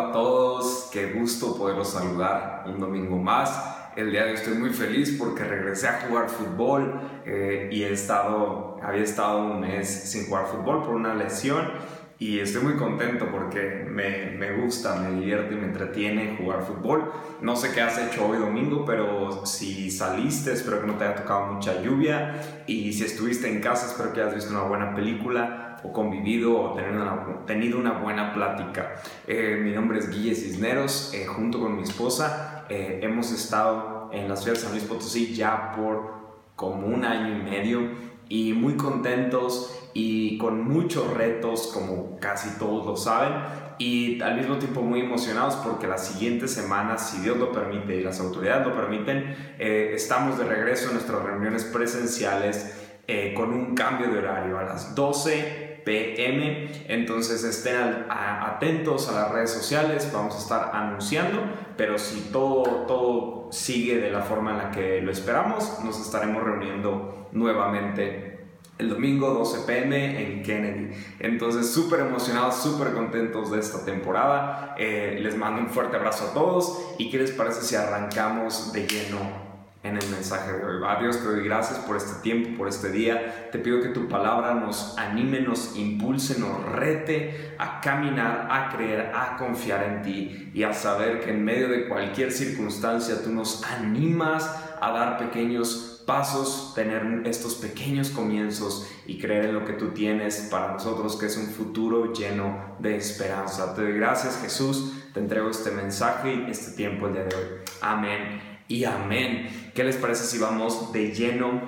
a todos, qué gusto poderlos saludar un domingo más. El día de hoy estoy muy feliz porque regresé a jugar fútbol eh, y he estado, había estado un mes sin jugar fútbol por una lesión y estoy muy contento porque me, me, gusta, me divierte y me entretiene jugar fútbol. No sé qué has hecho hoy domingo, pero si saliste, espero que no te haya tocado mucha lluvia y si estuviste en casa, espero que hayas visto una buena película o convivido o tenido una, tenido una buena plática. Eh, mi nombre es Guille Cisneros, eh, junto con mi esposa eh, hemos estado en la ciudad de San Luis Potosí ya por como un año y medio y muy contentos y con muchos retos, como casi todos lo saben, y al mismo tiempo muy emocionados porque las siguientes semanas, si Dios lo permite y las autoridades lo permiten, eh, estamos de regreso en nuestras reuniones presenciales eh, con un cambio de horario a las 12 pm. Entonces estén atentos a las redes sociales, vamos a estar anunciando, pero si todo, todo sigue de la forma en la que lo esperamos, nos estaremos reuniendo nuevamente el domingo 12 pm en Kennedy. Entonces, súper emocionados, súper contentos de esta temporada. Eh, les mando un fuerte abrazo a todos. ¿Y qué les parece si arrancamos de lleno en el mensaje de hoy? Dios, te doy gracias por este tiempo, por este día. Te pido que tu palabra nos anime, nos impulse, nos rete a caminar, a creer, a confiar en ti y a saber que en medio de cualquier circunstancia tú nos animas a dar pequeños pasos, tener estos pequeños comienzos y creer en lo que tú tienes para nosotros, que es un futuro lleno de esperanza. Te doy gracias Jesús, te entrego este mensaje y este tiempo el día de hoy. Amén y amén. ¿Qué les parece si vamos de lleno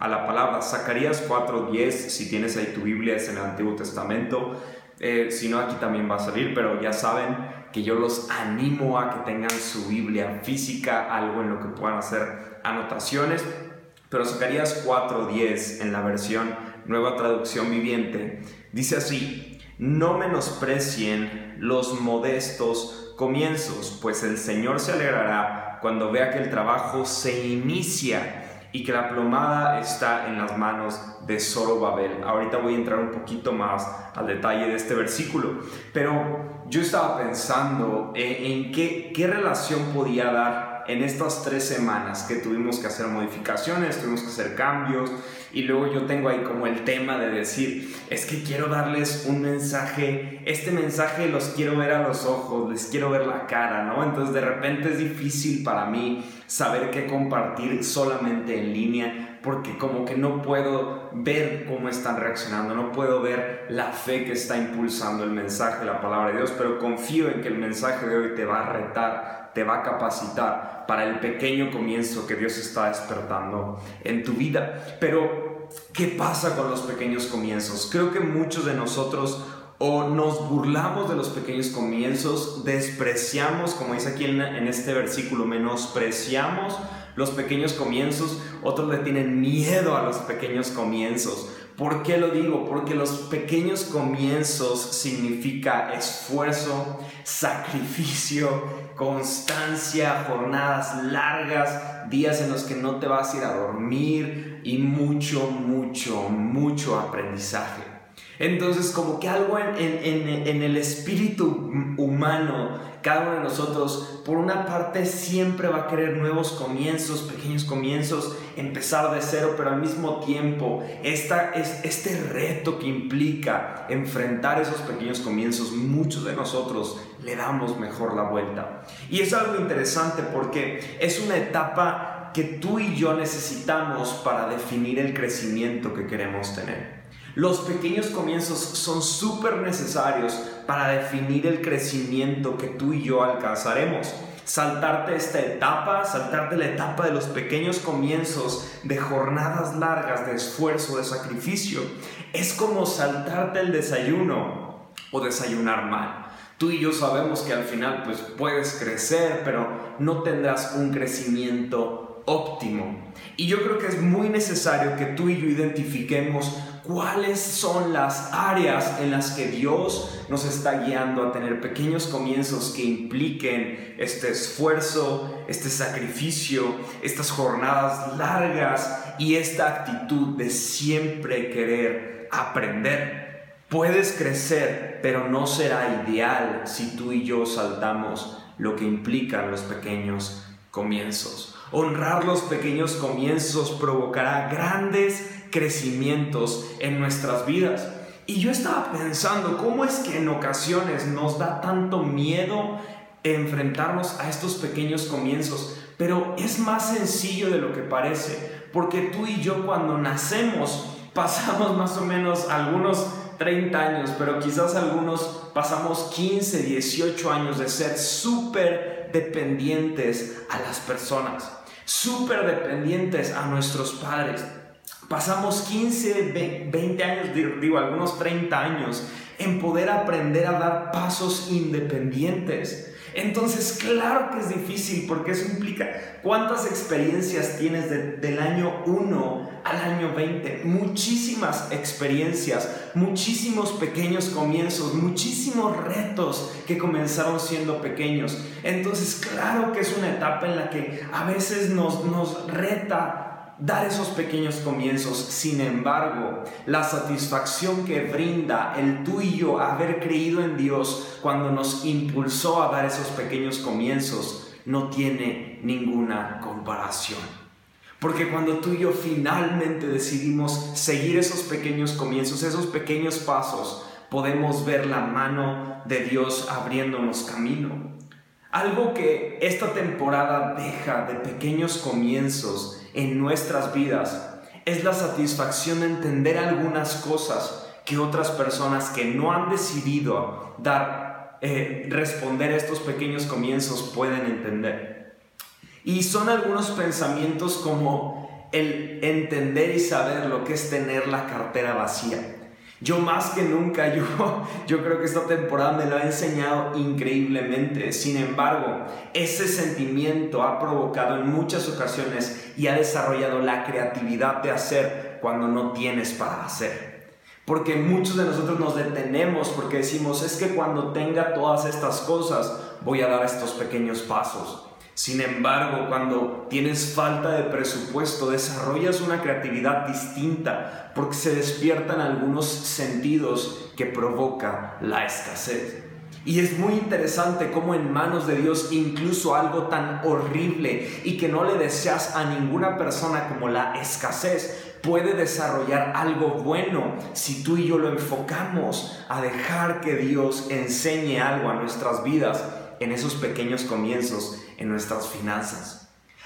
a la palabra? Zacarías 4:10, si tienes ahí tu Biblia, es en el Antiguo Testamento. Eh, si no, aquí también va a salir, pero ya saben que yo los animo a que tengan su Biblia física, algo en lo que puedan hacer anotaciones. Pero Zacarías 4:10 en la versión Nueva Traducción Viviente dice así, no menosprecien los modestos comienzos, pues el Señor se alegrará cuando vea que el trabajo se inicia y que la plomada está en las manos de Zorobabel. Ahorita voy a entrar un poquito más al detalle de este versículo, pero yo estaba pensando en, en qué, qué relación podía dar en estas tres semanas que tuvimos que hacer modificaciones, tuvimos que hacer cambios y luego yo tengo ahí como el tema de decir, es que quiero darles un mensaje, este mensaje los quiero ver a los ojos, les quiero ver la cara, ¿no? Entonces de repente es difícil para mí saber qué compartir solamente en línea porque como que no puedo ver cómo están reaccionando, no puedo ver la fe que está impulsando el mensaje, la palabra de Dios, pero confío en que el mensaje de hoy te va a retar te va a capacitar para el pequeño comienzo que Dios está despertando en tu vida. Pero, ¿qué pasa con los pequeños comienzos? Creo que muchos de nosotros o nos burlamos de los pequeños comienzos, despreciamos, como dice aquí en, este versículo, menospreciamos los pequeños comienzos, otros le tienen miedo a los pequeños comienzos. ¿Por qué lo digo? Porque los pequeños comienzos significa esfuerzo, sacrificio, constancia, jornadas largas, días en los que no te vas a ir a dormir y mucho, mucho, mucho aprendizaje. Entonces, como que algo en, en, el espíritu humano, cada uno de nosotros, por una parte siempre va a querer nuevos comienzos, pequeños comienzos, empezar de cero, pero al mismo tiempo, esta, es, este reto que implica enfrentar esos pequeños comienzos, muchos de nosotros le damos mejor la vuelta. Y es algo interesante porque es una etapa que tú y yo necesitamos para definir el crecimiento que queremos tener. Los pequeños comienzos son súper necesarios para definir el crecimiento que tú y yo alcanzaremos. Saltarte esta etapa, saltarte la etapa de los pequeños comienzos, de jornadas largas, de esfuerzo, de sacrificio, es como saltarte el desayuno o desayunar mal. Tú y yo sabemos que al final pues puedes crecer, pero no tendrás un crecimiento óptimo. Y yo creo que es muy necesario que tú y yo identifiquemos cuáles son las áreas en las que Dios nos está guiando a tener pequeños comienzos que impliquen este esfuerzo, este sacrificio, estas jornadas largas y esta actitud de siempre querer aprender. Puedes crecer, pero no será ideal si tú y yo saltamos lo que implican los pequeños comienzos. Honrar los pequeños comienzos provocará grandes crecimientos en nuestras vidas. Y yo estaba pensando, ¿cómo es que en ocasiones nos da tanto miedo enfrentarnos a estos pequeños comienzos? Pero es más sencillo de lo que parece, porque tú y yo cuando nacemos pasamos más o menos algunos 30 años, pero quizás algunos pasamos 15, 18 años de ser súper dependientes a las personas, súper dependientes a nuestros padres. Pasamos 15, 20 años, digo, algunos 30 años en poder aprender a dar pasos independientes entonces, claro que es difícil porque eso implica cuántas experiencias tienes del año 1 al año 20. Muchísimas experiencias, muchísimos pequeños comienzos, muchísimos retos que comenzaron siendo pequeños. Entonces, claro que es una etapa en la que a veces nos, nos reta dar esos pequeños comienzos. Sin embargo, la satisfacción que brinda el tuyo haber creído en Dios cuando nos impulsó a dar esos pequeños comienzos no tiene ninguna comparación. Porque cuando tú y yo finalmente decidimos seguir esos pequeños comienzos, esos pequeños pasos, podemos ver la mano de Dios abriéndonos camino. Algo que esta temporada deja de pequeños comienzos en nuestras vidas es la satisfacción de entender algunas cosas que otras personas que no han decidido dar, eh, responder a estos pequeños comienzos pueden entender. Y son algunos pensamientos como el entender y saber lo que es tener la cartera vacía. Yo más que nunca, yo, yo creo que esta temporada me lo ha enseñado increíblemente. Sin embargo, ese sentimiento ha provocado en muchas ocasiones y ha desarrollado la creatividad de hacer cuando no tienes para hacer. Porque muchos de nosotros nos detenemos porque decimos, es que cuando tenga todas estas cosas voy a dar estos pequeños pasos. Sin embargo, cuando tienes falta de presupuesto, desarrollas una creatividad distinta porque se despiertan algunos sentidos que provoca la escasez. Y es muy interesante cómo en manos de Dios incluso algo tan horrible y que no le deseas a ninguna persona como la escasez puede desarrollar algo bueno si tú y yo lo enfocamos a dejar que Dios enseñe algo a nuestras vidas en esos pequeños comienzos en nuestras finanzas.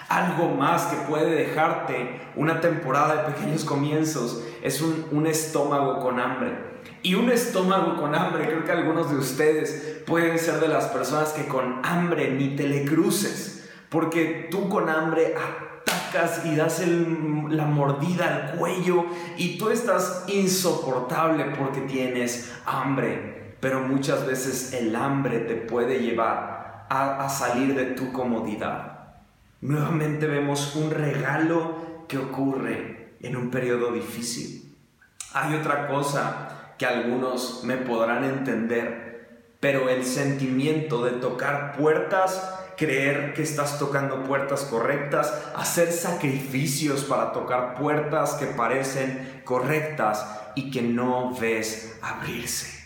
Algo más que puede dejarte una temporada de pequeños comienzos es un, estómago con hambre. Y un estómago con hambre, creo que algunos de ustedes pueden ser de las personas que con hambre ni te le cruces, porque tú con hambre atacas y das la mordida al cuello y tú estás insoportable porque tienes hambre, pero muchas veces el hambre te puede llevar a, salir de tu comodidad. Nuevamente vemos un regalo que ocurre en un periodo difícil. Hay otra cosa que algunos me podrán entender, pero el sentimiento de tocar puertas, creer que estás tocando puertas correctas, hacer sacrificios para tocar puertas que parecen correctas y que no ves abrirse.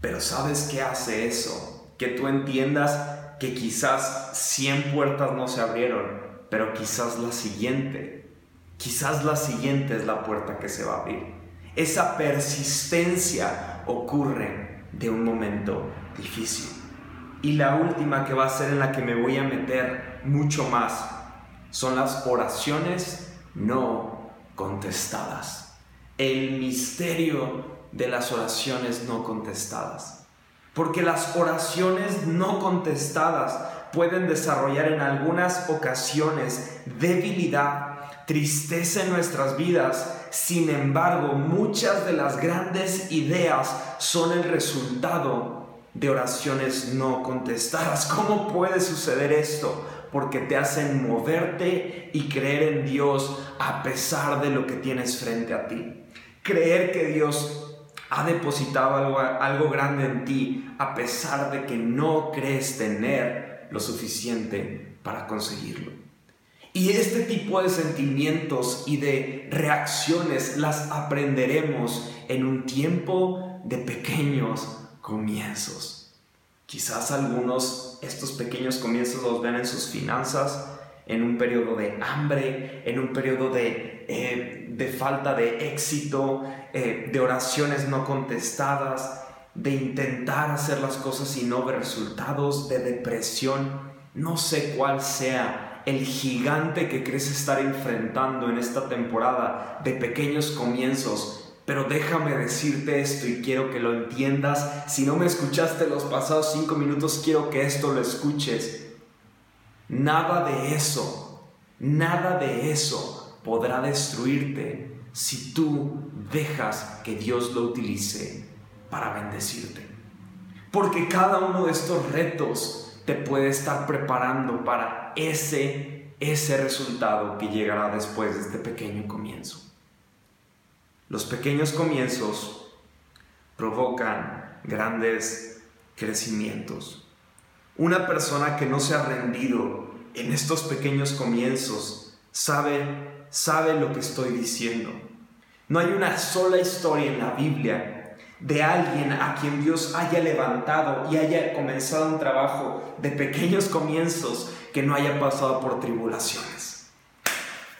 Pero ¿sabes qué hace eso? Que tú entiendas que quizás 100 puertas no se abrieron, pero quizás la siguiente, quizás la siguiente es la puerta que se va a abrir. Esa persistencia ocurre de un momento difícil. Y la última que va a ser en la que me voy a meter mucho más son las oraciones no contestadas. El misterio de las oraciones no contestadas. Porque las oraciones no contestadas pueden desarrollar en algunas ocasiones debilidad, tristeza en nuestras vidas. Sin embargo, muchas de las grandes ideas son el resultado de oraciones no contestadas. ¿Cómo puede suceder esto? Porque te hacen moverte y creer en Dios a pesar de lo que tienes frente a ti. Creer que Dios ha depositado algo, algo grande en ti a pesar de que no crees tener lo suficiente para conseguirlo. Y este tipo de sentimientos y de reacciones las aprenderemos en un tiempo de pequeños comienzos. Quizás algunos estos pequeños comienzos los ven en sus finanzas, en un periodo de hambre, en un periodo de, eh, de falta de éxito, eh, de oraciones no contestadas, de intentar hacer las cosas y no ver resultados, de depresión. No sé cuál sea el gigante que crees estar enfrentando en esta temporada de pequeños comienzos, pero déjame decirte esto y quiero que lo entiendas. Si no me escuchaste los pasados cinco minutos, quiero que esto lo escuches. Nada de eso, nada de eso podrá destruirte si tú dejas que Dios lo utilice para bendecirte. Porque cada uno de estos retos te puede estar preparando para ese, ese resultado que llegará después de este pequeño comienzo. Los pequeños comienzos provocan grandes crecimientos. Una persona que no se ha rendido en estos pequeños comienzos sabe, sabe lo que estoy diciendo. No hay una sola historia en la Biblia de alguien a quien Dios haya levantado y haya comenzado un trabajo de pequeños comienzos que no haya pasado por tribulaciones.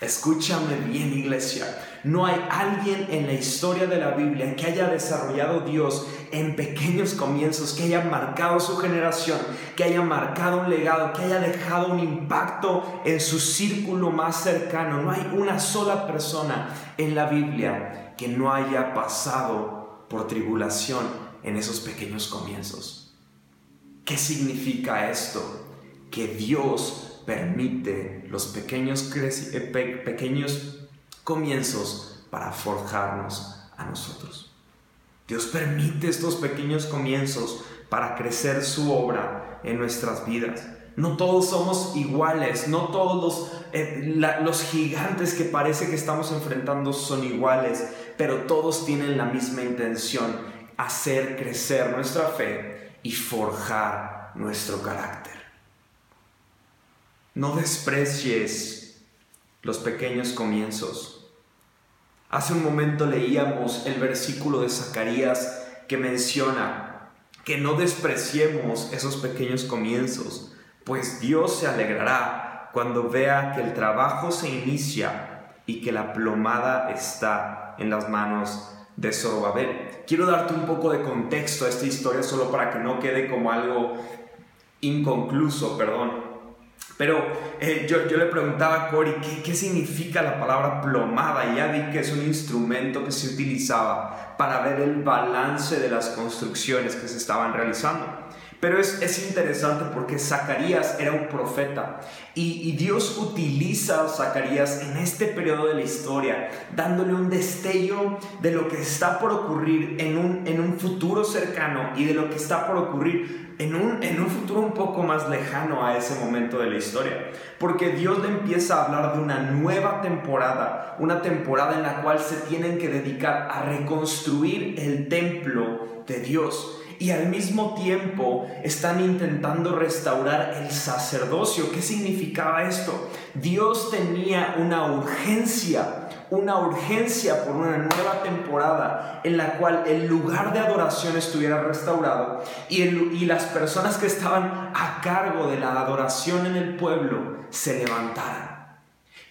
Escúchame bien iglesia, no hay alguien en la historia de la Biblia que haya desarrollado Dios en pequeños comienzos, que haya marcado su generación, que haya marcado un legado, que haya dejado un impacto en su círculo más cercano. No hay una sola persona en la Biblia que no haya pasado por tribulación en esos pequeños comienzos. ¿Qué significa esto? Que Dios permite los pequeños, eh, pequeños comienzos para forjarnos a nosotros. Dios permite estos pequeños comienzos para crecer su obra en nuestras vidas. No todos somos iguales, no todos los, eh, los gigantes que parece que estamos enfrentando son iguales, pero todos tienen la misma intención, hacer crecer nuestra fe y forjar nuestro carácter. No desprecies los pequeños comienzos. Hace un momento leíamos el versículo de Zacarías que menciona que no despreciemos esos pequeños comienzos, pues Dios se alegrará cuando vea que el trabajo se inicia y que la plomada está en las manos de Zorobabel. Quiero darte un poco de contexto a esta historia solo para que no quede como algo inconcluso, perdón. Pero eh, yo, le preguntaba a Cory ¿qué, ¿qué, significa la palabra plomada y ya vi que es un instrumento que se utilizaba para ver el balance de las construcciones que se estaban realizando. Pero es, es interesante porque Zacarías era un profeta y, Dios utiliza a Zacarías en este periodo de la historia, dándole un destello de lo que está por ocurrir en un, en un futuro cercano y de lo que está por ocurrir en un, en un futuro un poco más lejano a ese momento de la historia. Porque Dios le empieza a hablar de una nueva temporada, una temporada en la cual se tienen que dedicar a reconstruir el templo de Dios y al mismo tiempo están intentando restaurar el sacerdocio. ¿Qué significaba esto? Dios tenía una urgencia, una urgencia por una nueva temporada en la cual el lugar de adoración estuviera restaurado y, y las personas que estaban a cargo de la adoración en el pueblo se levantaran.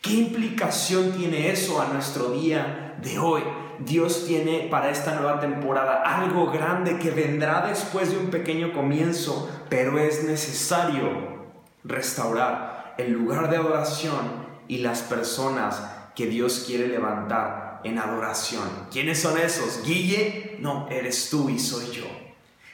¿Qué implicación tiene eso a nuestro día de hoy? Dios tiene para esta nueva temporada algo grande que vendrá después de un pequeño comienzo, pero es necesario restaurar el lugar de adoración y las personas que Dios quiere levantar en adoración. ¿Quiénes son esos? Guille, no, eres tú y soy yo.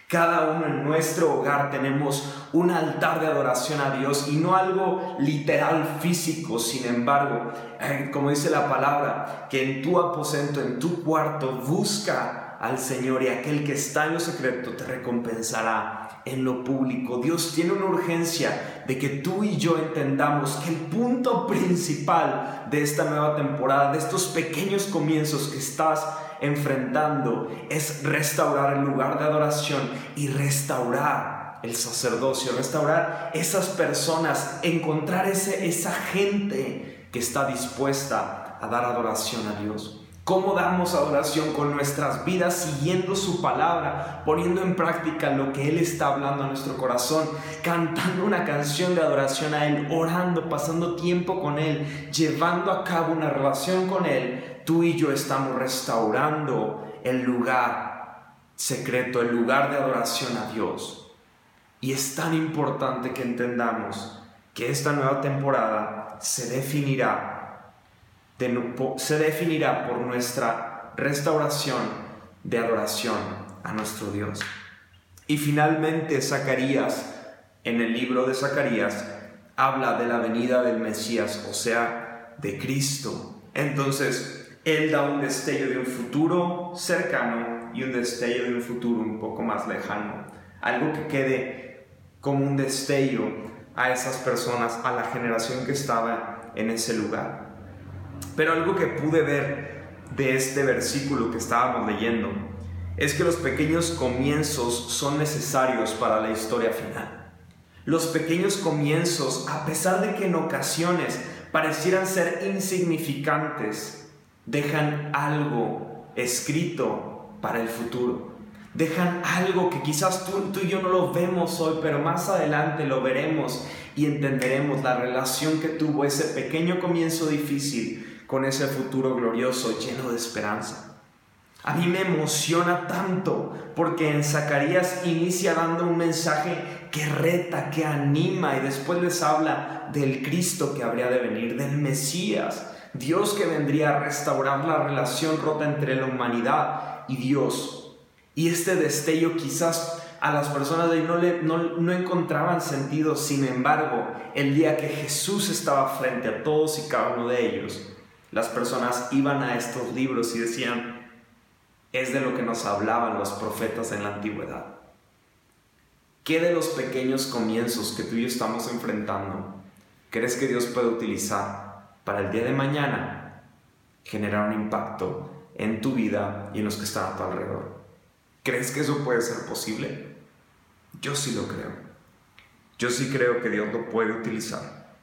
Cada uno en nuestro hogar tenemos un altar de adoración a Dios y no algo literal físico, sin embargo, eh, como dice la palabra, que en tu aposento, en tu cuarto, busca al Señor y aquel que está en lo secreto te recompensará en lo público. Dios tiene una urgencia de que tú y yo entendamos que el punto principal de esta nueva temporada, de estos pequeños comienzos que estás enfrentando es restaurar el lugar de adoración y restaurar el sacerdocio, restaurar esas personas, encontrar ese, esa gente que está dispuesta a dar adoración a Dios. Cómo damos adoración con nuestras vidas, siguiendo su palabra, poniendo en práctica lo que Él está hablando a nuestro corazón, cantando una canción de adoración a Él, orando, pasando tiempo con Él, llevando a cabo una relación con Él, tú y yo estamos restaurando el lugar secreto, el lugar de adoración a Dios. Y es tan importante que entendamos que esta nueva temporada se definirá se definirá por nuestra restauración de adoración a nuestro Dios. Y finalmente Zacarías, en el libro de Zacarías, habla de la venida del Mesías, o sea, de Cristo. Entonces, Él da un destello de un futuro cercano y un destello de un futuro un poco más lejano. Algo que quede como un destello a esas personas, a la generación que estaba en ese lugar. Pero algo que pude ver de este versículo que estábamos leyendo es que los pequeños comienzos son necesarios para la historia final. Los pequeños comienzos, a pesar de que en ocasiones parecieran ser insignificantes, dejan algo escrito para el futuro. Dejan algo que quizás tú, y yo no lo vemos hoy, pero más adelante lo veremos y entenderemos la relación que tuvo ese pequeño comienzo difícil con ese futuro glorioso lleno de esperanza. A mí me emociona tanto porque en Zacarías inicia dando un mensaje que reta, que anima y después les habla del Cristo que habría de venir, del Mesías, Dios que vendría a restaurar la relación rota entre la humanidad y Dios. Y este destello quizás a las personas de ahí no, no encontraban sentido, sin embargo, el día que Jesús estaba frente a todos y cada uno de ellos, las personas iban a estos libros y decían, es de lo que nos hablaban los profetas en la antigüedad. ¿Qué de los pequeños comienzos que tú y yo estamos enfrentando crees que Dios puede utilizar para el día de mañana generar un impacto en tu vida y en los que están a tu alrededor? ¿Crees que eso puede ser posible? Yo sí lo creo. Yo sí creo que Dios lo puede utilizar.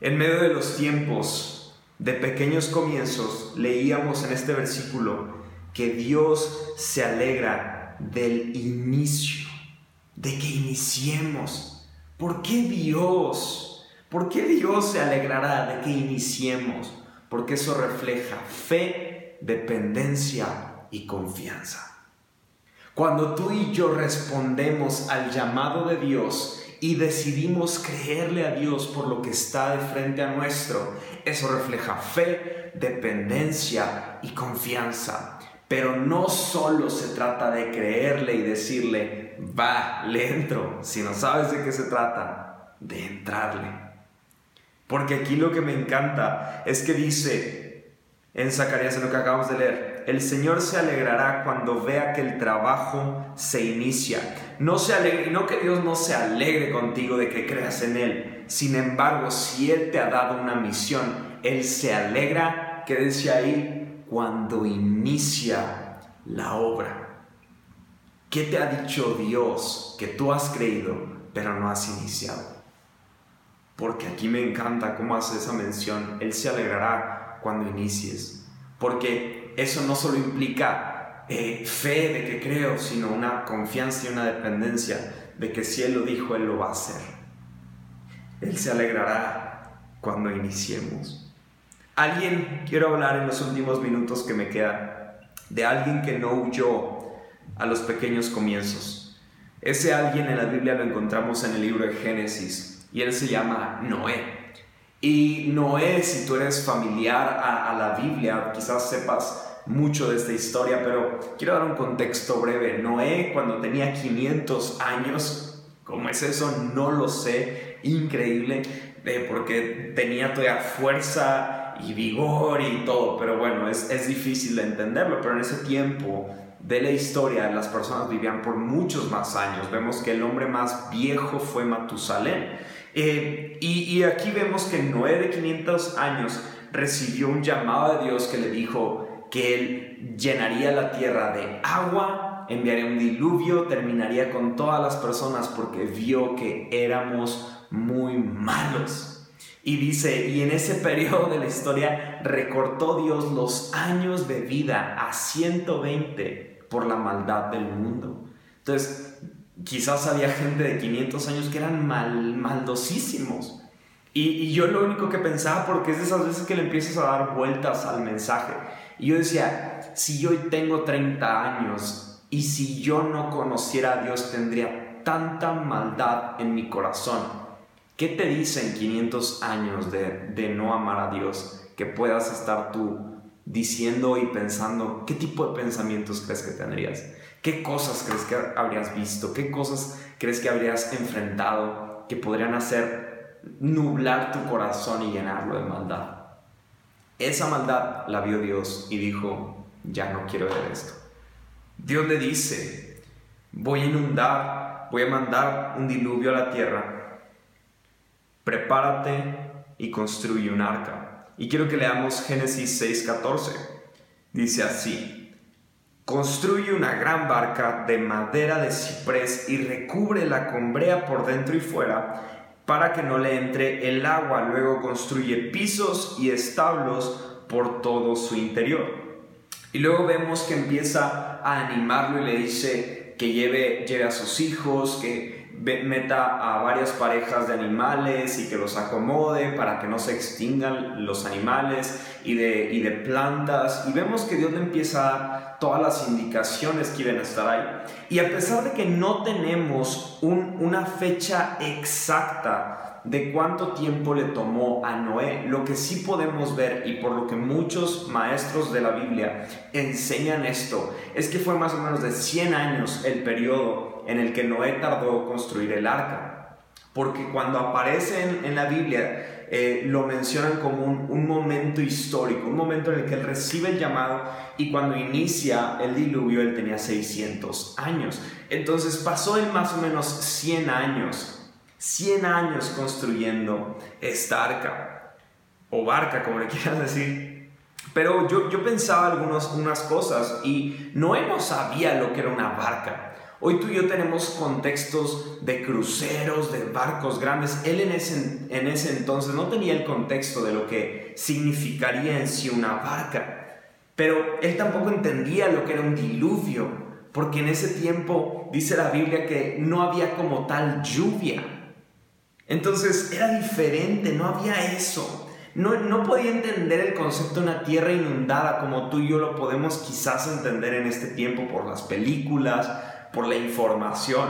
En medio de los tiempos de pequeños comienzos, leíamos en este versículo que Dios se alegra del inicio, de que iniciemos. ¿Por qué Dios? ¿Por qué Dios se alegrará de que iniciemos? Porque eso refleja fe, dependencia y confianza. Cuando tú y yo respondemos al llamado de Dios y decidimos creerle a Dios por lo que está de frente a nuestro, eso refleja fe, dependencia y confianza. Pero no solo se trata de creerle y decirle, va, le entro, sino sabes de qué se trata, de entrarle. Porque aquí lo que me encanta es que dice en Zacarías, lo que acabamos de leer, el Señor se alegrará cuando vea que el trabajo se inicia. No se alegre, no que Dios no se alegre contigo de que creas en Él, sin embargo, si Él te ha dado una misión, Él se alegra, que decía ahí, cuando inicia la obra. ¿Qué te ha dicho Dios que tú has creído, pero no has iniciado? Porque aquí me encanta cómo hace esa mención. Él se alegrará cuando inicies. Porque eso no solo implica eh, fe de que creo, sino una confianza y una dependencia de que si Él lo dijo, Él lo va a hacer. Él se alegrará cuando iniciemos. Alguien, quiero hablar en los últimos minutos que me quedan, de alguien que no huyó a los pequeños comienzos. Ese alguien en la Biblia lo encontramos en el libro de Génesis y él se llama Noé. Y Noé, si tú eres familiar a, a, la Biblia, quizás sepas mucho de esta historia, pero quiero dar un contexto breve. Noé, cuando tenía 500 años, ¿cómo es eso? No lo sé increíble eh, porque tenía todavía fuerza y vigor y todo, pero bueno, es, es difícil de entenderlo, pero en ese tiempo de la historia las personas vivían por muchos más años. Vemos que el hombre más viejo fue Matusalén. Eh, y, y, aquí vemos que Noé de 500 años recibió un llamado de Dios que le dijo que él llenaría la tierra de agua, enviaría un diluvio, terminaría con todas las personas porque vio que éramos muy malos. Y dice, y en ese periodo de la historia recortó Dios los años de vida a 120 por la maldad del mundo. Entonces, quizás había gente de 500 años que eran mal, maldosísimos. Y, yo lo único que pensaba, porque es de esas veces que le empiezas a dar vueltas al mensaje. Y yo decía, si yo tengo 30 años y si yo no conociera a Dios tendría tanta maldad en mi corazón. ¿Qué te dicen 500 años de, de no amar a Dios que puedas estar tú diciendo y pensando qué tipo de pensamientos crees que tendrías? ¿Qué cosas crees que habrías visto? ¿Qué cosas crees que habrías enfrentado que podrían hacer nublar tu corazón y llenarlo de maldad? Esa maldad la vio Dios y dijo, ya no quiero ver esto. Dios le dice, voy a inundar, voy a mandar un diluvio a la tierra, prepárate y construye un arca. Y quiero que leamos Génesis 6:14. Dice así, construye una gran barca de madera de ciprés y recúbrela con brea por dentro y fuera para que no le entre el agua. Luego construye pisos y establos por todo su interior. Y luego vemos que empieza a animarlo y le dice que lleve, lleve a sus hijos, que meta a varias parejas de animales y que los acomode para que no se extingan los animales y de, y de plantas. Y vemos que Dios le empieza a dar todas las indicaciones que iban a estar ahí. Y a pesar de que no tenemos una fecha exacta de cuánto tiempo le tomó a Noé, lo que sí podemos ver y por lo que muchos maestros de la Biblia enseñan esto, es que fue más o menos de 100 años el periodo en el que Noé tardó construir el arca. Porque cuando aparece en, la Biblia, eh, lo mencionan como un, momento histórico, un momento en el que él recibe el llamado y cuando inicia el diluvio él tenía 600 años. Entonces pasó en más o menos 100 años 100 años construyendo esta arca, o barca, como le quieras decir. Pero yo, yo pensaba algunas unas cosas y Noé no sabía lo que era una barca. Hoy tú y yo tenemos contextos de cruceros, de barcos grandes. Él en ese, en ese entonces no tenía el contexto de lo que significaría en sí una barca. Pero él tampoco entendía lo que era un diluvio, porque en ese tiempo dice la Biblia que no había como tal lluvia. Entonces era diferente, no había eso. No, no podía entender el concepto de una tierra inundada como tú y yo lo podemos quizás entender en este tiempo por las películas, por la información.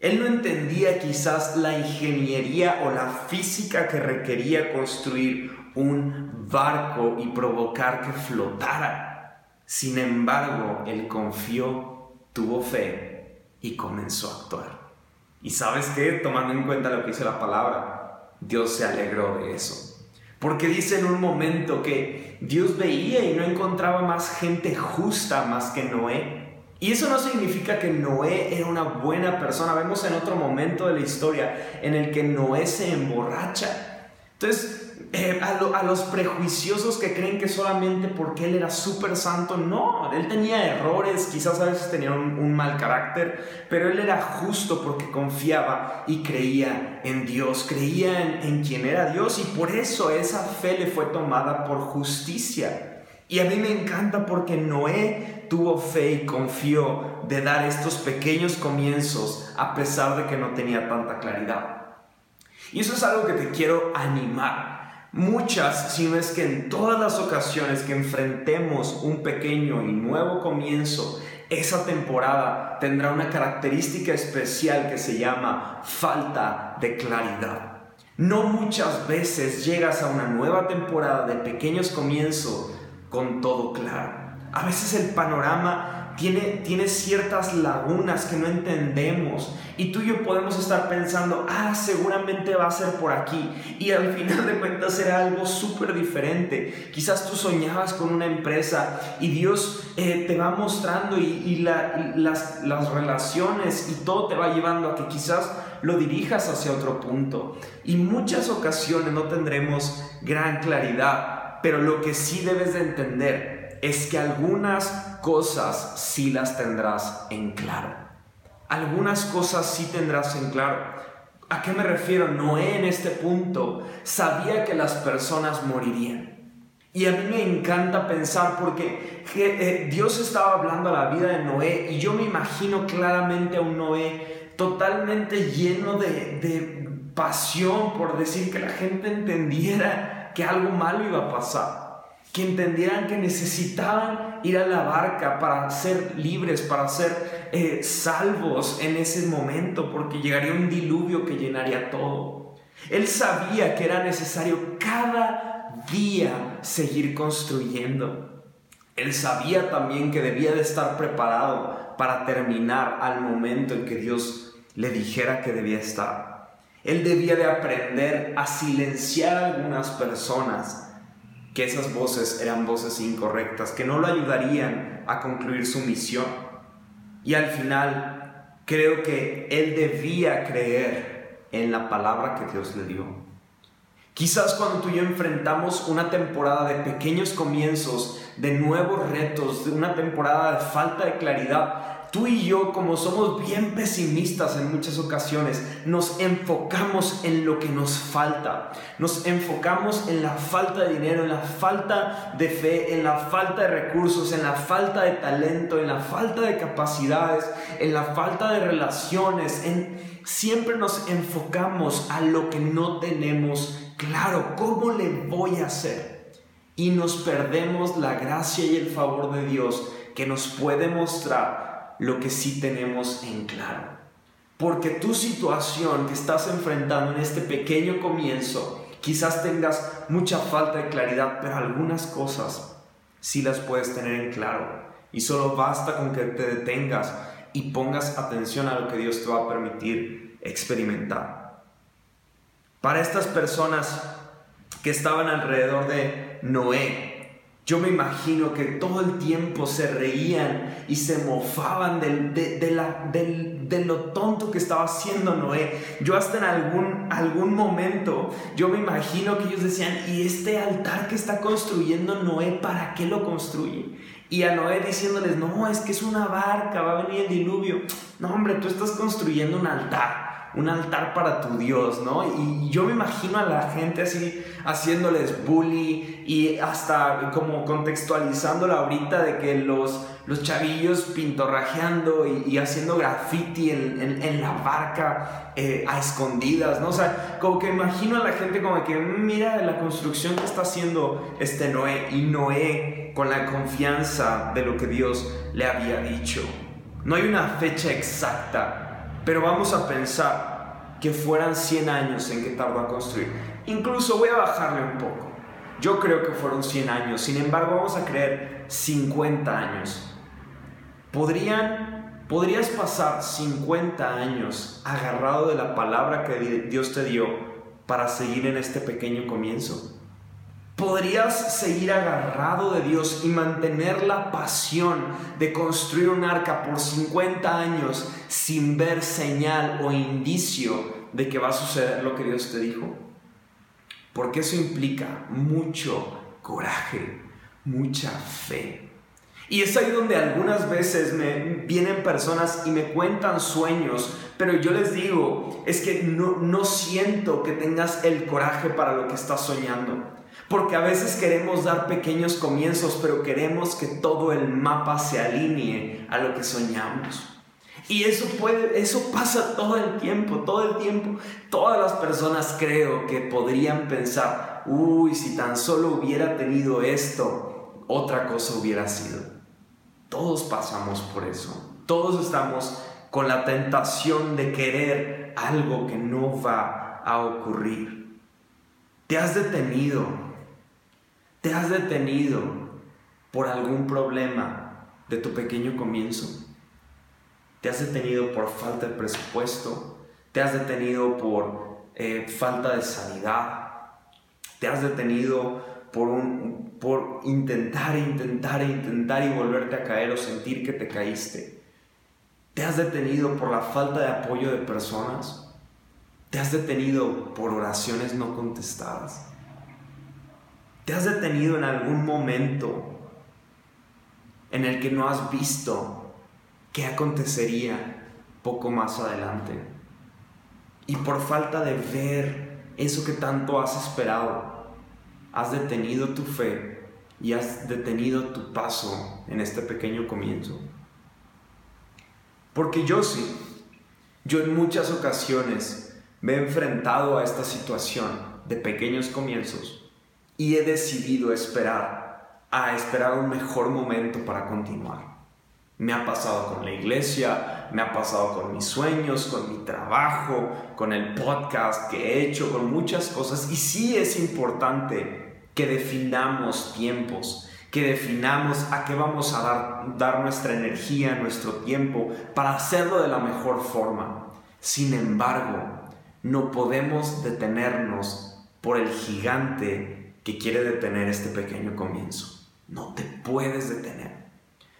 Él no entendía quizás la ingeniería o la física que requería construir un barco y provocar que flotara. Sin embargo, él confió, tuvo fe y comenzó a actuar. Y sabes qué, tomando en cuenta lo que dice la palabra, Dios se alegró de eso. Porque dice en un momento que Dios veía y no encontraba más gente justa más que Noé. Y eso no significa que Noé era una buena persona. Vemos en otro momento de la historia en el que Noé se emborracha. Entonces, eh, a, los prejuiciosos que creen que solamente porque él era súper santo, no, él tenía errores, quizás a veces tenía un, mal carácter, pero él era justo porque confiaba y creía en Dios, creía en, en quien era Dios y por eso esa fe le fue tomada por justicia. Y a mí me encanta porque Noé tuvo fe y confió de dar estos pequeños comienzos a pesar de que no tenía tanta claridad. Y eso es algo que te quiero animar muchas, sino es que en todas las ocasiones que enfrentemos un pequeño y nuevo comienzo, esa temporada tendrá una característica especial que se llama falta de claridad. No muchas veces llegas a una nueva temporada de pequeños comienzos con todo claro. A veces el panorama tiene, ciertas lagunas que no entendemos. Y tú y yo podemos estar pensando, ah, seguramente va a ser por aquí. Y al final de cuentas será algo súper diferente. Quizás tú soñabas con una empresa y Dios eh, te va mostrando y, las, las relaciones y todo te va llevando a que quizás lo dirijas hacia otro punto. Y muchas ocasiones no tendremos gran claridad, pero lo que sí debes de entender es que algunas cosas sí las tendrás en claro. Algunas cosas sí tendrás en claro. ¿A qué me refiero? Noé en este punto sabía que las personas morirían. Y a mí me encanta pensar porque eh, Dios estaba hablando a la vida de Noé y yo me imagino claramente a un Noé totalmente lleno de, de pasión por decir que la gente entendiera que algo malo iba a pasar que entendieran que necesitaban ir a la barca para ser libres, para ser eh, salvos en ese momento, porque llegaría un diluvio que llenaría todo. Él sabía que era necesario cada día seguir construyendo. Él sabía también que debía de estar preparado para terminar al momento en que Dios le dijera que debía estar. Él debía de aprender a silenciar a algunas personas que esas voces eran voces incorrectas, que no lo ayudarían a concluir su misión. Y al final creo que él debía creer en la palabra que Dios le dio. Quizás cuando tú y yo enfrentamos una temporada de pequeños comienzos, de nuevos retos, de una temporada de falta de claridad, tú y yo, como somos bien pesimistas en muchas ocasiones, nos enfocamos en lo que nos falta. Nos enfocamos en la falta de dinero, en la falta de fe, en la falta de recursos, en la falta de talento, en la falta de capacidades, en la falta de relaciones. En... Siempre nos enfocamos a lo que no tenemos claro. ¿Cómo le voy a hacer? Y nos perdemos la gracia y el favor de Dios que nos puede mostrar lo que sí tenemos en claro. Porque tu situación que estás enfrentando en este pequeño comienzo, quizás tengas mucha falta de claridad, pero algunas cosas sí las puedes tener en claro. Y solo basta con que te detengas y pongas atención a lo que Dios te va a permitir experimentar. Para estas personas que estaban alrededor de Noé, yo me imagino que todo el tiempo se reían y se mofaban de, la, de, lo tonto que estaba haciendo Noé. Yo hasta en algún, algún momento, yo me imagino que ellos decían, ¿y este altar que está construyendo Noé, para qué lo construye? Y a Noé diciéndoles, no, es que es una barca, va a venir el diluvio. No, hombre, tú estás construyendo un altar un altar para tu Dios, ¿no? Y yo me imagino a la gente así haciéndoles bully y hasta como contextualizándola ahorita de que los, los chavillos pintorrajeando y, haciendo graffiti en, la barca eh, a escondidas, ¿no? O sea, como que imagino a la gente como que mm, mira la construcción que está haciendo este Noé y Noé con la confianza de lo que Dios le había dicho. No hay una fecha exacta pero vamos a pensar que fueran 100 años en que tardó a construir. Incluso voy a bajarle un poco. Yo creo que fueron 100 años, sin embargo vamos a creer 50 años. ¿Podrían, podrías pasar 50 años agarrado de la palabra que Dios te dio para seguir en este pequeño comienzo. ¿Podrías seguir agarrado de Dios y mantener la pasión de construir un arca por 50 años sin ver señal o indicio de que va a suceder lo que Dios te dijo? Porque eso implica mucho coraje, mucha fe. Y es ahí donde algunas veces me vienen personas y me cuentan sueños, pero yo les digo, es que no, no siento que tengas el coraje para lo que estás soñando. Porque a veces queremos dar pequeños comienzos, pero queremos que todo el mapa se alinee a lo que soñamos. Y eso puede, eso pasa todo el tiempo, todo el tiempo. Todas las personas creo que podrían pensar, uy, si tan solo hubiera tenido esto, otra cosa hubiera sido. Todos pasamos por eso. Todos estamos con la tentación de querer algo que no va a ocurrir. Te has detenido ¿Te has detenido por algún problema de tu pequeño comienzo? ¿Te has detenido por falta de presupuesto? ¿Te has detenido por eh, falta de sanidad? ¿Te has detenido por, un, por intentar, intentar, intentar y volverte a caer o sentir que te caíste? ¿Te has detenido por la falta de apoyo de personas? ¿Te has detenido por oraciones no contestadas? ¿Te has detenido en algún momento en el que no has visto qué acontecería poco más adelante? y por falta de ver eso que tanto has esperado, has detenido tu fe y has detenido tu paso en este pequeño comienzo. Porque yo sí, yo en muchas ocasiones me he enfrentado a esta situación de pequeños comienzos y he decidido esperar, a esperar un mejor momento para continuar. Me ha pasado con la iglesia, me ha pasado con mis sueños, con mi trabajo, con el podcast que he hecho, con muchas cosas. Y sí es importante que definamos tiempos, que definamos a qué vamos a dar, dar nuestra energía, nuestro tiempo, para hacerlo de la mejor forma. Sin embargo, no podemos detenernos por el gigante que quiere detener este pequeño comienzo. No te puedes detener.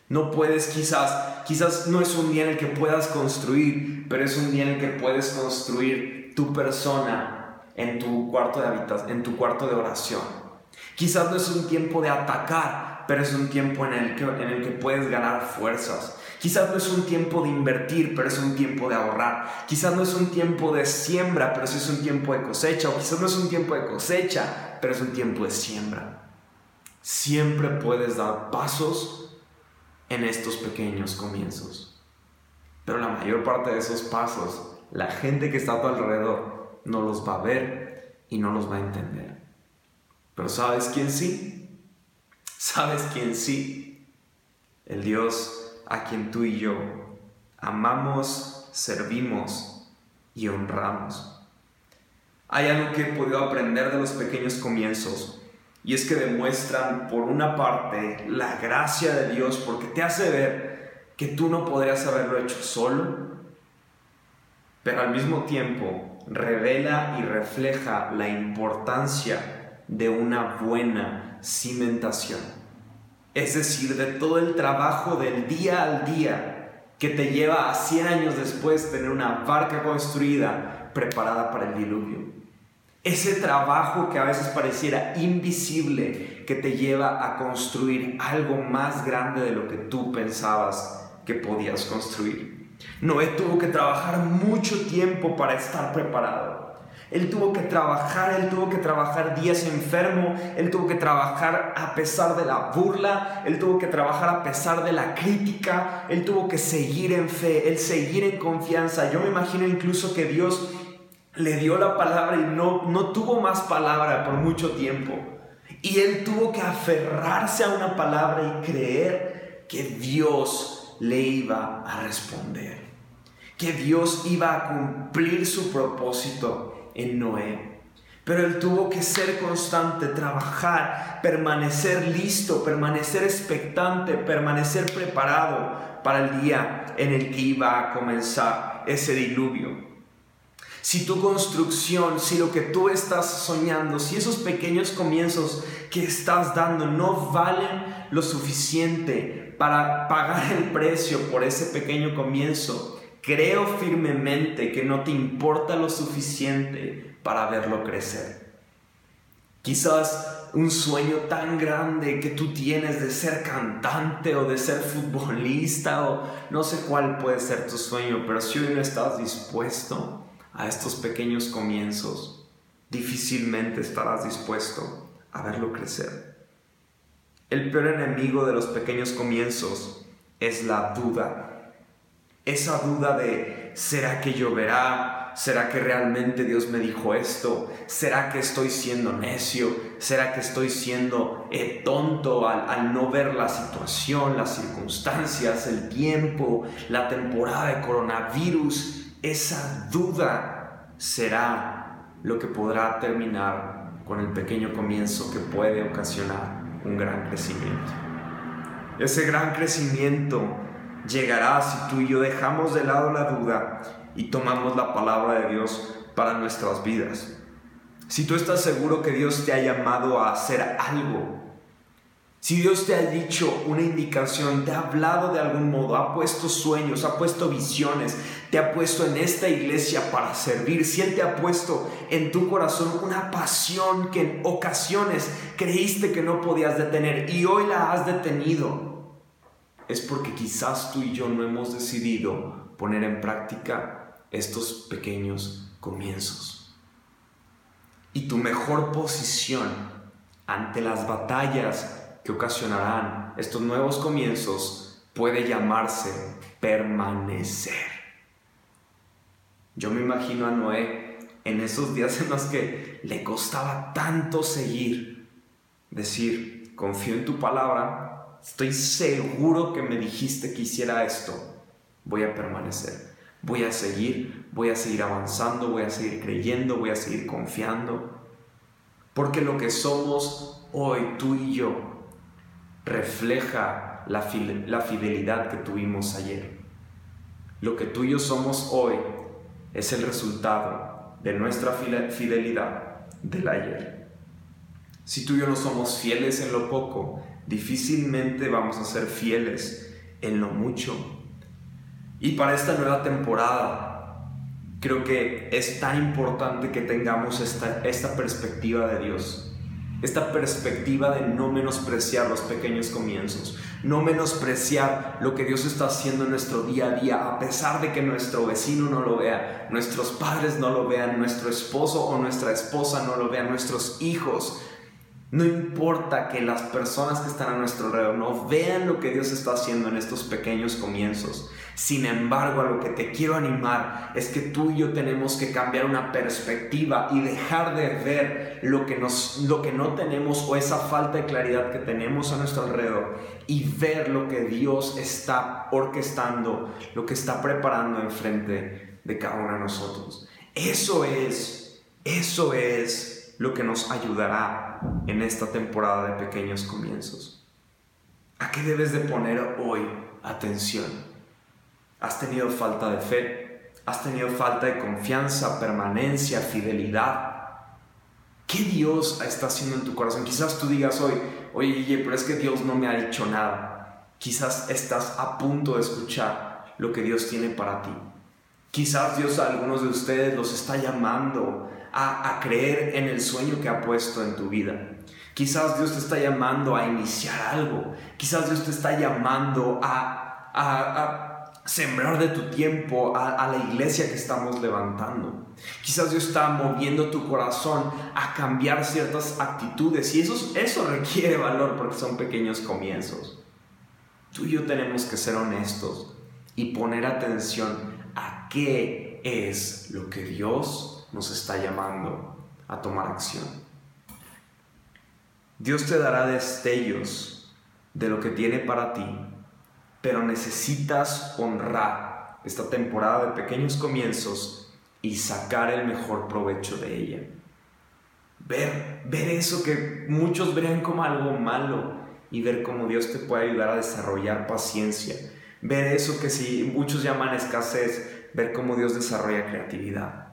No puedes quizás, quizás no es un día en el que puedas construir, pero es un día en el que puedes construir tu persona en tu cuarto de habitación, en tu cuarto de oración. Quizás no es un tiempo de atacar, pero es un tiempo en el que, en el que puedes ganar fuerzas. Quizás no es un tiempo de invertir, pero es un tiempo de ahorrar. Quizás no es un tiempo de siembra, pero sí es un tiempo de cosecha. O quizás no es un tiempo de cosecha, pero es un tiempo de siembra. Siempre puedes dar pasos en estos pequeños comienzos. Pero la mayor parte de esos pasos, la gente que está a tu alrededor no los va a ver y no los va a entender. Pero ¿sabes quién sí? ¿Sabes quién sí? El Dios a quien tú y yo amamos, servimos y honramos. Hay algo que he podido aprender de los pequeños comienzos y es que demuestran, por una parte, la gracia de Dios, porque te hace ver que tú no podrías haberlo hecho solo, pero al mismo tiempo revela y refleja la importancia de una buena cimentación. Es decir, de todo el trabajo del día al día que te lleva a 100 años después tener una barca construida preparada para el diluvio. Ese trabajo que a veces pareciera invisible que te lleva a construir algo más grande de lo que tú pensabas que podías construir. Noé tuvo que trabajar mucho tiempo para estar preparado. Él tuvo que trabajar, él tuvo que trabajar días enfermo, él tuvo que trabajar a pesar de la burla, él tuvo que trabajar a pesar de la crítica, él tuvo que seguir en fe, él seguir en confianza. Yo me imagino incluso que Dios le dio la palabra y no, no tuvo más palabra por mucho tiempo. Y él tuvo que aferrarse a una palabra y creer que Dios le iba a responder, que Dios iba a cumplir su propósito en Noé. Pero él tuvo que ser constante, trabajar, permanecer listo, permanecer expectante, permanecer preparado para el día en el que iba a comenzar ese diluvio si tu construcción, si lo que tú estás soñando, si esos pequeños comienzos que estás dando no valen lo suficiente para pagar el precio por ese pequeño comienzo, creo firmemente que no te importa lo suficiente para verlo crecer. Quizás un sueño tan grande que tú tienes de ser cantante o de ser futbolista o no sé cuál puede ser tu sueño, pero si hoy no estás dispuesto a estos pequeños comienzos, difícilmente estarás dispuesto a verlo crecer. El peor enemigo de los pequeños comienzos es la duda. Esa duda de, ¿será que lloverá? ¿Será que realmente Dios me dijo esto? ¿Será que estoy siendo necio? ¿Será que estoy siendo eh, tonto al, al no ver la situación, las circunstancias, el tiempo, la temporada de coronavirus? esa duda será lo que podrá terminar con el pequeño comienzo que puede ocasionar un gran crecimiento. Ese gran crecimiento llegará si tú y yo dejamos de lado la duda y tomamos la palabra de Dios para nuestras vidas. Si tú estás seguro que Dios te ha llamado a hacer algo si Dios te ha dicho una indicación, te ha hablado de algún modo, ha puesto sueños, ha puesto visiones, te ha puesto en esta iglesia para servir, si Él te ha puesto en tu corazón una pasión que en ocasiones creíste que no podías detener y hoy la has detenido, es porque quizás tú y yo no hemos decidido poner en práctica estos pequeños comienzos. Y tu mejor posición ante las batallas que ocasionarán estos nuevos comienzos puede llamarse permanecer. Yo me imagino a Noé en esos días en los que le costaba tanto seguir, decir, confío en tu palabra, estoy seguro que me dijiste que hiciera esto, voy a permanecer, voy a seguir, voy a seguir avanzando, voy a seguir creyendo, voy a seguir confiando, porque lo que somos hoy, tú y yo, refleja la, fidelidad que tuvimos ayer. Lo que tú y yo somos hoy es el resultado de nuestra fidelidad del ayer. Si tú y yo no somos fieles en lo poco, difícilmente vamos a ser fieles en lo mucho. Y para esta nueva temporada, creo que es tan importante que tengamos esta, esta perspectiva de Dios esta perspectiva de no menospreciar los pequeños comienzos, no menospreciar lo que Dios está haciendo en nuestro día a día, a pesar de que nuestro vecino no lo vea, nuestros padres no lo vean, nuestro esposo o nuestra esposa no lo vean, nuestros hijos. No importa que las personas que están a nuestro alrededor no vean lo que Dios está haciendo en estos pequeños comienzos. Sin embargo, a lo que te quiero animar es que tú y yo tenemos que cambiar una perspectiva y dejar de ver lo que, lo que no tenemos o esa falta de claridad que tenemos a nuestro alrededor y ver lo que Dios está orquestando, lo que está preparando enfrente de cada uno de nosotros. Eso es, eso es lo que nos ayudará en esta temporada de pequeños comienzos. ¿A qué debes de poner hoy atención? Has tenido falta de fe, has tenido falta de confianza, permanencia, fidelidad. ¿Qué Dios está haciendo en tu corazón? Quizás tú digas hoy, oye, pero es que Dios no me ha dicho nada. Quizás estás a punto de escuchar lo que Dios tiene para ti. Quizás Dios a algunos de ustedes los está llamando a, creer en el sueño que ha puesto en tu vida. Quizás Dios te está llamando a iniciar algo. Quizás Dios te está llamando a, a sembrar de tu tiempo a, la iglesia que estamos levantando. Quizás Dios está moviendo tu corazón a cambiar ciertas actitudes y eso, eso requiere valor porque son pequeños comienzos. Tú y yo tenemos que ser honestos y poner atención a qué es lo que Dios nos está llamando a tomar acción. Dios te dará destellos de lo que tiene para ti pero necesitas honrar esta temporada de pequeños comienzos y sacar el mejor provecho de ella. Ver, ver eso que muchos ven como algo malo y ver cómo Dios te puede ayudar a desarrollar paciencia. Ver eso que si muchos llaman escasez, ver cómo Dios desarrolla creatividad.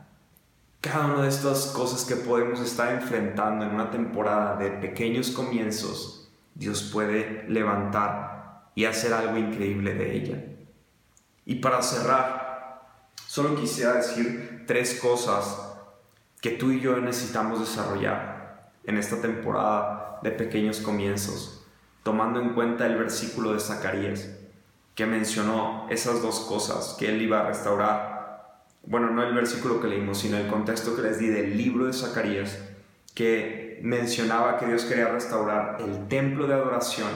Cada una de estas cosas que podemos estar enfrentando en una temporada de pequeños comienzos, Dios puede levantar y hacer algo increíble de ella. Y para cerrar, solo quisiera decir tres cosas que tú y yo necesitamos desarrollar en esta temporada de pequeños comienzos, tomando en cuenta el versículo de Zacarías que mencionó esas dos cosas, que él iba a restaurar, bueno, no el versículo que leímos, sino el contexto que les di del libro de Zacarías, que mencionaba que Dios quería restaurar el templo de adoración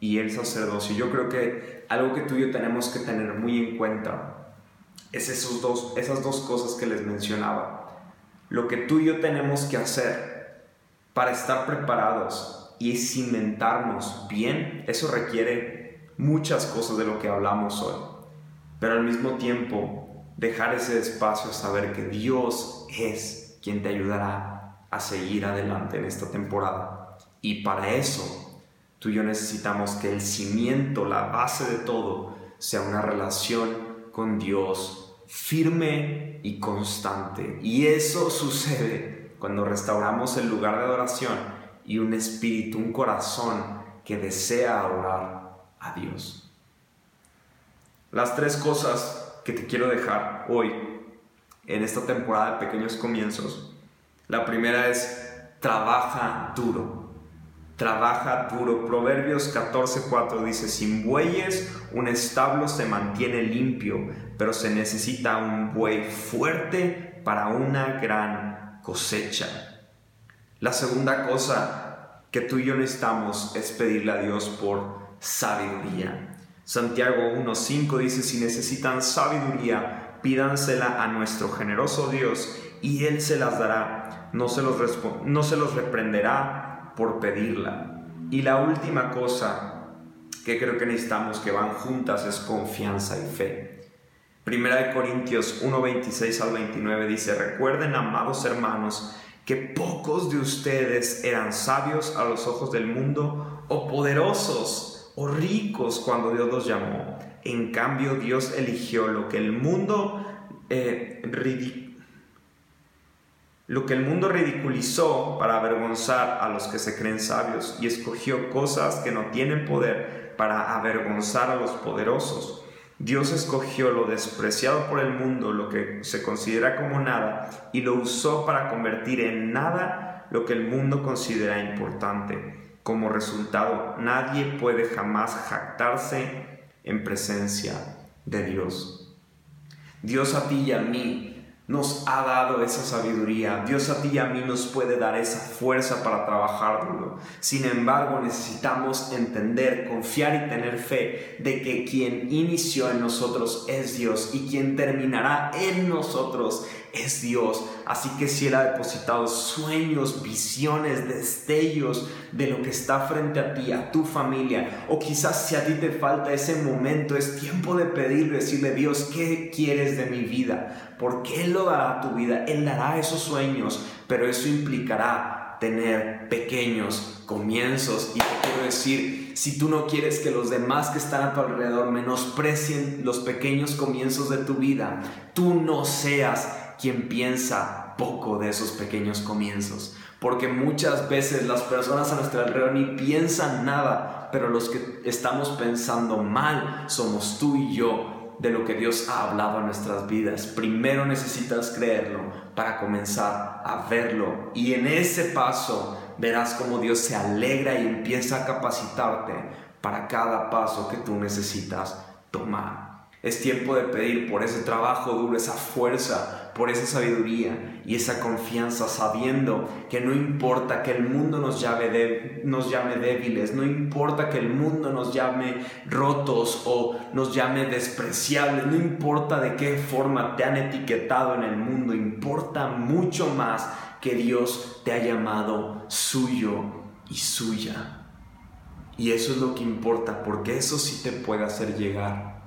y el sacerdocio. Yo creo que algo que tú y yo tenemos que tener muy en cuenta es esos dos, esas dos cosas que les mencionaba. Lo que tú y yo tenemos que hacer para estar preparados y cimentarnos bien, eso requiere muchas cosas de lo que hablamos hoy. Pero al mismo tiempo, dejar ese espacio, saber que Dios es quien te ayudará a seguir adelante en esta temporada. Y para eso Tú y yo necesitamos que el cimiento, la base de todo, sea una relación con Dios firme y constante. Y eso sucede cuando restauramos el lugar de adoración y un espíritu, un corazón que desea adorar a Dios. Las tres cosas que te quiero dejar hoy en esta temporada de pequeños comienzos. La primera es trabaja duro trabaja duro. Proverbios 14:4 dice, sin bueyes un establo se mantiene limpio, pero se necesita un buey fuerte para una gran cosecha. La segunda cosa que tú y yo necesitamos es pedirle a Dios por sabiduría. Santiago 1.5 dice, si necesitan sabiduría, pídansela a nuestro generoso Dios y Él se las dará, no se los, no se los reprenderá por pedirla. Y la última cosa que creo que necesitamos que van juntas es confianza y fe. Primera de Corintios 1.26 al 29 dice, recuerden, amados hermanos, que pocos de ustedes eran sabios a los ojos del mundo o poderosos o ricos cuando Dios los llamó. En cambio, Dios eligió lo que el mundo eh, lo que el mundo ridiculizó para avergonzar a los que se creen sabios y escogió cosas que no tienen poder para avergonzar a los poderosos. Dios escogió lo despreciado por el mundo, lo que se considera como nada, y lo usó para convertir en nada lo que el mundo considera importante como resultado, nadie puede jamás jactarse en presencia de Dios. Dios a ti y a mí nos ha dado esa sabiduría. Dios a ti y a mí nos puede dar esa fuerza para trabajar duro. Sin embargo, necesitamos entender, confiar y tener fe de que quien inició en nosotros es Dios y quien terminará en nosotros es Dios. Así que si Él ha depositado sueños, visiones, destellos de lo que está frente a ti, a tu familia, o quizás si a ti te falta ese momento, es tiempo de pedirle, decirle Dios, ¿qué quieres de mi vida? Porque Él lo dará a tu vida, Él dará esos sueños, pero eso implicará tener pequeños comienzos. Y te quiero decir, si tú no quieres que los demás que están a tu alrededor menosprecien los pequeños comienzos de tu vida, tú no seas quien piensa poco de esos pequeños comienzos. Porque muchas veces las personas a nuestro alrededor ni piensan nada, pero los que estamos pensando mal somos tú y yo de lo que Dios ha hablado en nuestras vidas. Primero necesitas creerlo para comenzar a verlo. Y en ese paso verás cómo Dios se alegra y empieza a capacitarte para cada paso que tú necesitas tomar. Es tiempo de pedir por ese trabajo duro, esa fuerza, por esa sabiduría y esa confianza, sabiendo que no importa que el mundo nos llame, débiles, no importa que el mundo nos llame rotos o nos llame despreciables, no importa de qué forma te han etiquetado en el mundo, importa mucho más que Dios te ha llamado suyo y suya. Y eso es lo que importa, porque eso sí te puede hacer llegar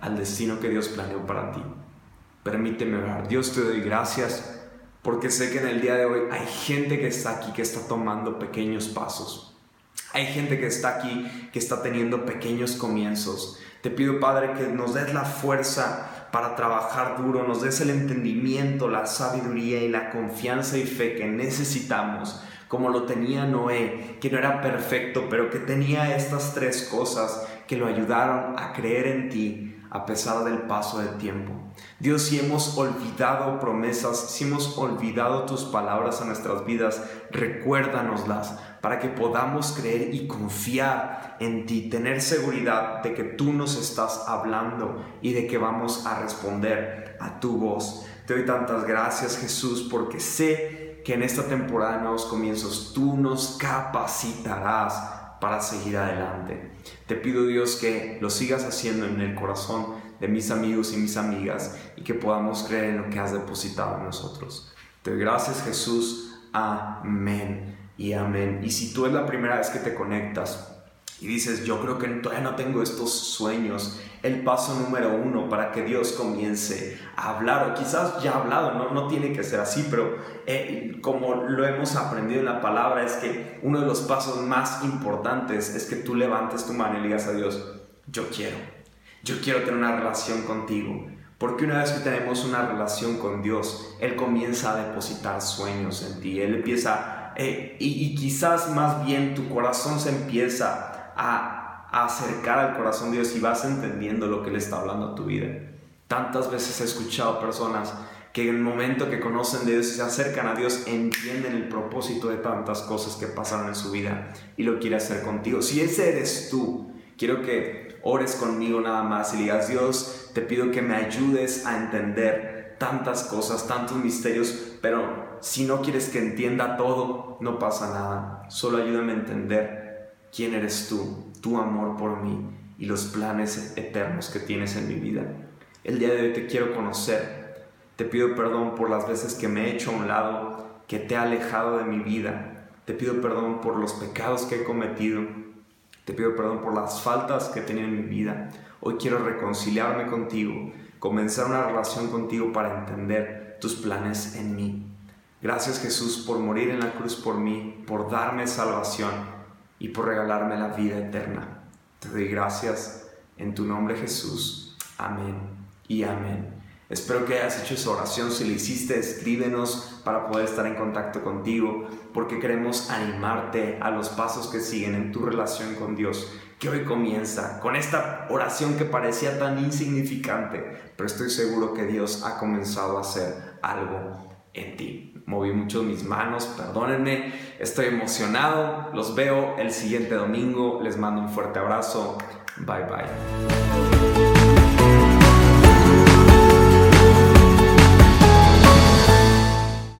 al destino que Dios planeó para ti. Permíteme orar. Dios te doy gracias porque sé que en el día de hoy hay gente que está aquí que está tomando pequeños pasos. Hay gente que está aquí que está teniendo pequeños comienzos. Te pido, Padre, que nos des la fuerza para trabajar duro, nos des el entendimiento, la sabiduría y la confianza y fe que necesitamos, como lo tenía Noé, que no era perfecto, pero que tenía estas tres cosas que lo ayudaron a creer en ti a pesar del paso del tiempo. Dios, si hemos olvidado promesas, si hemos olvidado tus palabras en nuestras vidas, recuérdanoslas para que podamos creer y confiar en ti, tener seguridad de que tú nos estás hablando y de que vamos a responder a tu voz. Te doy tantas gracias Jesús porque sé que en esta temporada de nuevos comienzos tú nos capacitarás para seguir adelante. Te pido Dios que lo sigas haciendo en el corazón de mis amigos y mis amigas y que podamos creer en lo que has depositado en nosotros. Te gracias Jesús. Amén y amén. Y si tú es la primera vez que te conectas y dices, yo creo que todavía no tengo estos sueños, el paso número uno para que Dios comience a hablar, o quizás ya ha hablado, no, no tiene que ser así, pero eh, como lo hemos aprendido en la palabra, es que uno de los pasos más importantes es que tú levantes tu mano y digas a Dios, yo quiero, yo quiero tener una relación contigo. Porque una vez que tenemos una relación con Dios, Él comienza a depositar sueños en ti. Él empieza, eh, y quizás más bien tu corazón se empieza a acercar al corazón de Dios y vas entendiendo lo que Él está hablando a tu vida. Tantas veces he escuchado personas que en el momento que conocen de Dios y se acercan a Dios, entienden el propósito de tantas cosas que pasaron en su vida y lo quiere hacer contigo. Si ese eres tú, quiero que ores conmigo nada más y digas, Dios, te pido que me ayudes a entender tantas cosas, tantos misterios, pero si no quieres que entienda todo, no pasa nada. Solo ayúdame a entender quién eres tú, tu amor por mí y los planes eternos que tienes en mi vida. El día de hoy te quiero conocer. Te pido perdón por las veces que me he hecho a un lado, que te he alejado de mi vida. Te pido perdón por los pecados que he cometido. Te pido perdón por las faltas que he tenido en mi vida. Hoy quiero reconciliarme contigo, comenzar una relación contigo para entender tus planes en mí. Gracias Jesús por morir en la cruz por mí, por darme salvación y por regalarme la vida eterna. Te doy gracias en tu nombre Jesús. Amén y amén. Espero que hayas hecho esa oración. Si la hiciste, escríbenos para poder estar en contacto contigo, porque queremos animarte a los pasos que siguen en tu relación con Dios, que hoy comienza con esta oración que parecía tan insignificante, pero estoy seguro que Dios ha comenzado a hacer algo en ti. Moví mucho mis manos, perdónenme, estoy emocionado. Los veo el siguiente domingo. Les mando un fuerte abrazo. Bye bye.